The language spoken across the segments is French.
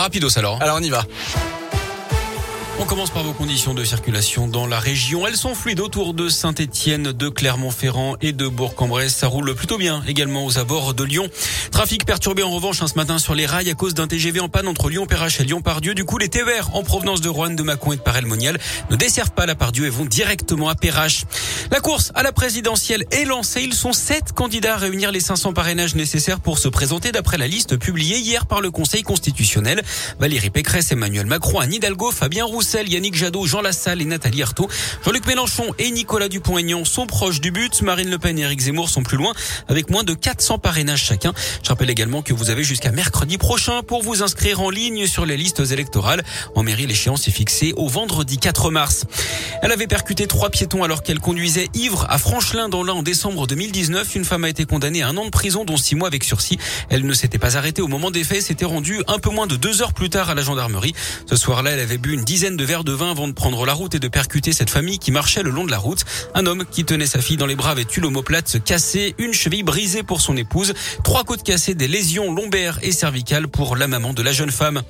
Rapidos alors. Alors on y va. On commence par vos conditions de circulation dans la région. Elles sont fluides autour de Saint-Etienne, de Clermont-Ferrand et de Bourg-en-Bresse. Ça roule plutôt bien également aux abords de Lyon. Trafic perturbé en revanche hein, ce matin sur les rails à cause d'un TGV en panne entre Lyon-Perrache et Lyon-Pardieu. Du coup, les TER en provenance de Rouen, de Mâcon et de Paray-le-Monial ne desservent pas la Pardieu et vont directement à Perrache. La course à la présidentielle est lancée. Ils sont sept candidats à réunir les 500 parrainages nécessaires pour se présenter d'après la liste publiée hier par le Conseil constitutionnel. Valérie Pécresse, Emmanuel Macron, Anne Hidalgo, Fabien Roussel, Yannick Jadot, Jean Lassalle et Nathalie Arthaud. Jean-Luc Mélenchon et Nicolas Dupont-Aignan sont proches du but. Marine Le Pen et Éric Zemmour sont plus loin avec moins de 400 parrainages chacun. Je rappelle également que vous avez jusqu'à mercredi prochain pour vous inscrire en ligne sur les listes électorales. En mairie, l'échéance est fixée au vendredi 4 mars. Elle avait percuté trois piétons alors qu'elle conduisait ivre à Franchelin dans l'Ain en décembre 2019. Une femme a été condamnée à un an de prison dont six mois avec sursis. Elle ne s'était pas arrêtée au moment des faits, s'était rendue un peu moins de deux heures plus tard à la gendarmerie. Ce soir-là, elle avait bu une dizaine de verres de vin avant de prendre la route et de percuter cette famille qui marchait le long de la route. Un homme qui tenait sa fille dans les bras avait eu l'omoplate cassée, une cheville brisée pour son épouse, trois côtes cassées, des lésions lombaires et cervicales pour la maman de la jeune femme.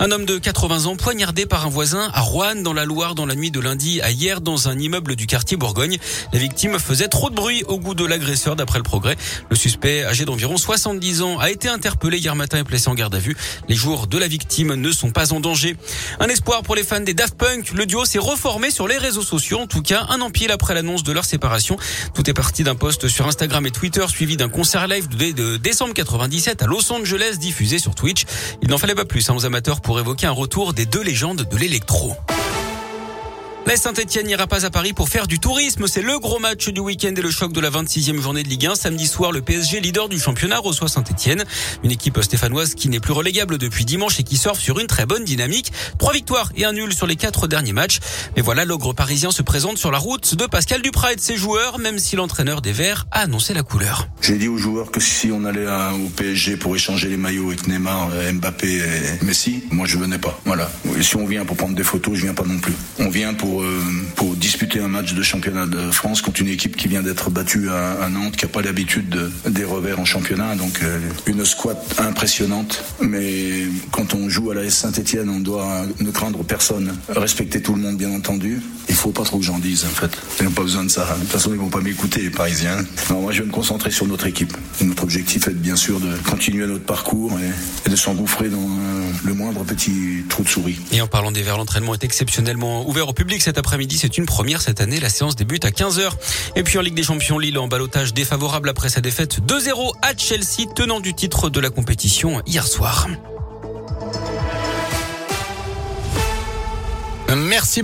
Un homme de 80 ans poignardé par un voisin à Roanne dans la Loire dans la nuit de lundi à hier dans un immeuble du quartier Bourgogne. La victime faisait trop de bruit au goût de l'agresseur d'après le progrès. Le suspect âgé d'environ 70 ans a été interpellé hier matin et placé en garde à vue. Les jours de la victime ne sont pas en danger. Un espoir pour les fans des Daft Punk le duo s'est reformé sur les réseaux sociaux. En tout cas, un an pile après l'annonce de leur séparation. Tout est parti d'un post sur Instagram et Twitter suivi d'un concert live de, décembre 97 à Los Angeles diffusé sur Twitch. Il n'en fallait pas plus hein, aux amateurs pour évoquer un retour des deux légendes de l'électro. La Saint-Etienne n'ira pas à Paris pour faire du tourisme. C'est le gros match du week-end et le choc de la 26e journée de Ligue 1. Samedi soir, le PSG, leader du championnat, reçoit Saint-Etienne. Une équipe stéphanoise qui n'est plus relégable depuis dimanche et qui surfe sur une très bonne dynamique. Trois victoires et un nul sur les quatre derniers matchs. Mais voilà, l'ogre parisien se présente sur la route de Pascal Duprat et de ses joueurs, même si l'entraîneur des Verts a annoncé la couleur. J'ai dit aux joueurs que si on allait au PSG pour échanger les maillots avec Neymar, Mbappé et Messi, moi je venais pas. Voilà. Et si on vient pour prendre des photos, je viens pas non plus. On vient pour euh, pour, disputer un match de championnat de France contre une équipe qui vient d'être battue à, Nantes, qui n'a pas l'habitude des revers en championnat. Donc euh, une squat impressionnante. Mais quand on joue à la S Saint-Etienne, on doit ne craindre personne, respecter tout le monde bien entendu. Il faut pas trop que j'en dise en fait. Ils n'ont pas besoin de ça. De toute façon, ils vont pas m'écouter les Parisiens. Non, moi je vais me concentrer sur notre équipe. Notre objectif est bien sûr de continuer notre parcours et, de s'engouffrer dans le moindre petit trou de souris. Et en parlant des Verts, l'entraînement est exceptionnellement ouvert au public cet après-midi. C'est une première cette année. La séance débute à 15h. Et puis en Ligue des Champions, Lille en balotage défavorable après sa défaite 2-0 à Chelsea, tenant du titre de la compétition hier soir. Merci.